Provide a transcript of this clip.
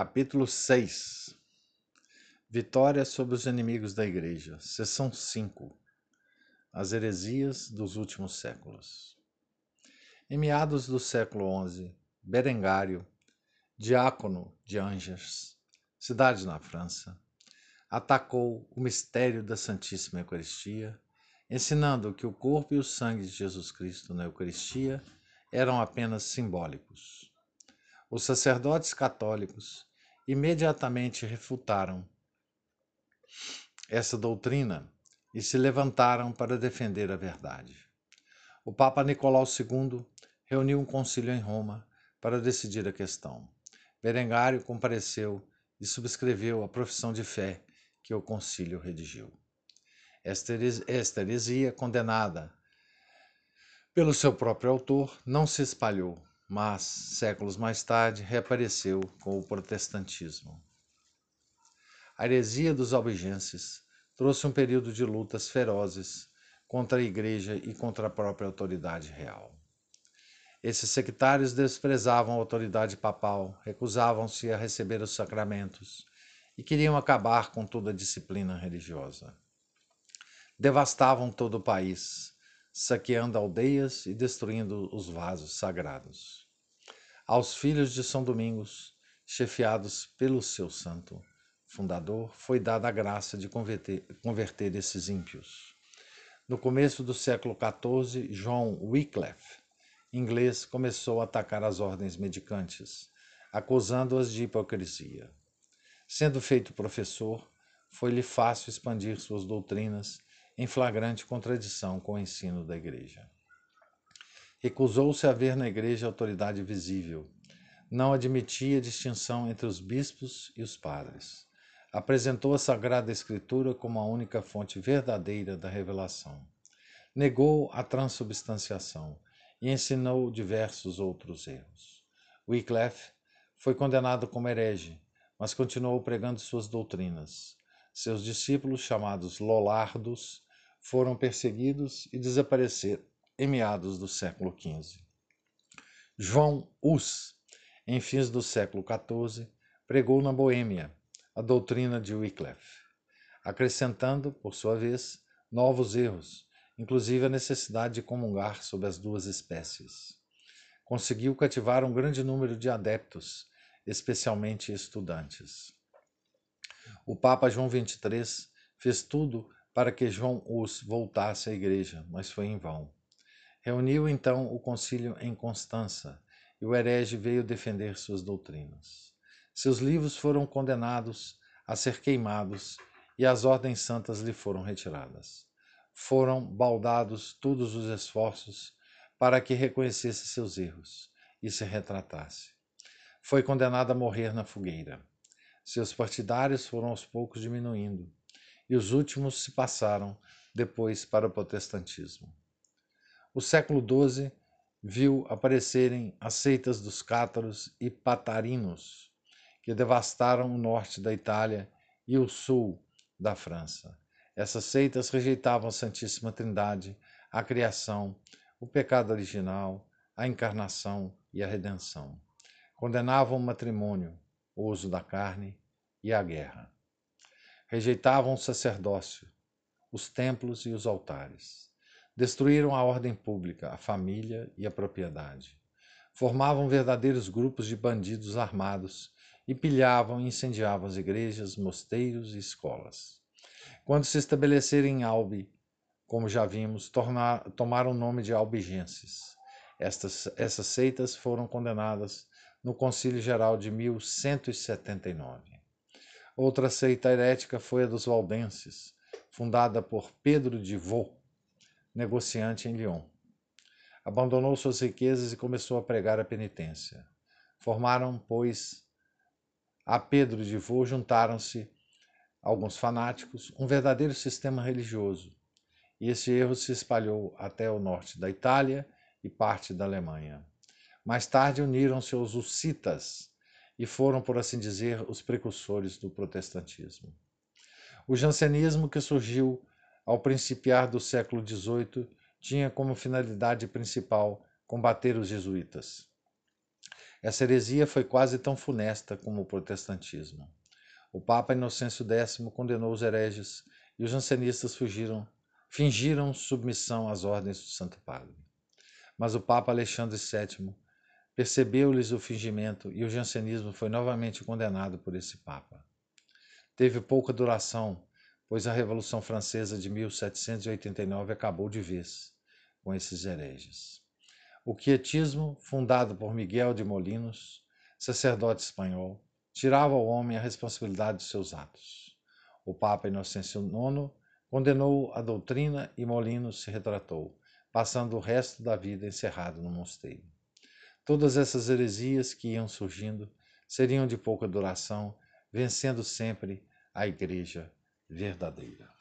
Capítulo 6 Vitória sobre os inimigos da Igreja, Seção 5 As heresias dos últimos séculos. Em meados do século XI, Berengário, diácono de Angers, cidade na França, atacou o mistério da Santíssima Eucaristia, ensinando que o corpo e o sangue de Jesus Cristo na Eucaristia eram apenas simbólicos. Os sacerdotes católicos imediatamente refutaram essa doutrina e se levantaram para defender a verdade. O Papa Nicolau II reuniu um concílio em Roma para decidir a questão. Berengário compareceu e subscreveu a profissão de fé que o concílio redigiu. Esta heresia, condenada pelo seu próprio autor, não se espalhou mas, séculos mais tarde, reapareceu com o protestantismo. A heresia dos albigenses trouxe um período de lutas ferozes contra a igreja e contra a própria autoridade real. Esses sectários desprezavam a autoridade papal, recusavam-se a receber os sacramentos e queriam acabar com toda a disciplina religiosa. Devastavam todo o país, saqueando aldeias e destruindo os vasos sagrados. Aos filhos de São Domingos, chefiados pelo seu santo fundador, foi dada a graça de converter, converter esses ímpios. No começo do século XIV, John Wycliffe, inglês, começou a atacar as ordens medicantes, acusando-as de hipocrisia. Sendo feito professor, foi-lhe fácil expandir suas doutrinas em flagrante contradição com o ensino da Igreja. Recusou-se a ver na Igreja autoridade visível. Não admitia distinção entre os bispos e os padres. Apresentou a Sagrada Escritura como a única fonte verdadeira da revelação. Negou a transubstanciação e ensinou diversos outros erros. Wycliffe foi condenado como herege, mas continuou pregando suas doutrinas. Seus discípulos, chamados Lollardos, foram perseguidos e desapareceram em meados do século XV. João Hus, em fins do século XIV, pregou na Boêmia a doutrina de Wycliffe, acrescentando, por sua vez, novos erros, inclusive a necessidade de comungar sob as duas espécies. Conseguiu cativar um grande número de adeptos, especialmente estudantes. O Papa João XXIII fez tudo para que João Hus voltasse à igreja, mas foi em vão. Reuniu então o concílio em Constança, e o herege veio defender suas doutrinas. Seus livros foram condenados a ser queimados e as ordens santas lhe foram retiradas. Foram baldados todos os esforços para que reconhecesse seus erros e se retratasse. Foi condenado a morrer na fogueira. Seus partidários foram aos poucos diminuindo e os últimos se passaram depois para o protestantismo. O século XII viu aparecerem as seitas dos cátaros e patarinos, que devastaram o norte da Itália e o sul da França. Essas seitas rejeitavam a Santíssima Trindade, a criação, o pecado original, a encarnação e a redenção. Condenavam o matrimônio, o uso da carne e a guerra rejeitavam o sacerdócio, os templos e os altares. Destruíram a ordem pública, a família e a propriedade. Formavam verdadeiros grupos de bandidos armados e pilhavam e incendiavam as igrejas, mosteiros e escolas. Quando se estabeleceram em Albi, como já vimos, tornar, tomaram o nome de albigenses. Estas, essas seitas foram condenadas no Concílio Geral de 1179. Outra seita herética foi a dos Valdenses, fundada por Pedro de Vaux, negociante em Lyon. Abandonou suas riquezas e começou a pregar a penitência. Formaram, pois, a Pedro de Vaux juntaram-se alguns fanáticos, um verdadeiro sistema religioso, e esse erro se espalhou até o norte da Itália e parte da Alemanha. Mais tarde uniram-se os hussitas, e foram, por assim dizer, os precursores do protestantismo. O jansenismo, que surgiu ao principiar do século XVIII, tinha como finalidade principal combater os jesuítas. Essa heresia foi quase tão funesta como o protestantismo. O Papa Inocêncio X condenou os hereges e os jansenistas fugiram, fingiram submissão às ordens do Santo Padre. Mas o Papa Alexandre VII percebeu-lhes o fingimento e o jansenismo foi novamente condenado por esse Papa. Teve pouca duração, pois a Revolução Francesa de 1789 acabou de vez com esses hereges. O quietismo, fundado por Miguel de Molinos, sacerdote espanhol, tirava ao homem a responsabilidade de seus atos. O Papa Inocêncio IX condenou a doutrina e Molinos se retratou, passando o resto da vida encerrado no mosteiro. Todas essas heresias que iam surgindo seriam de pouca duração, vencendo sempre a Igreja verdadeira.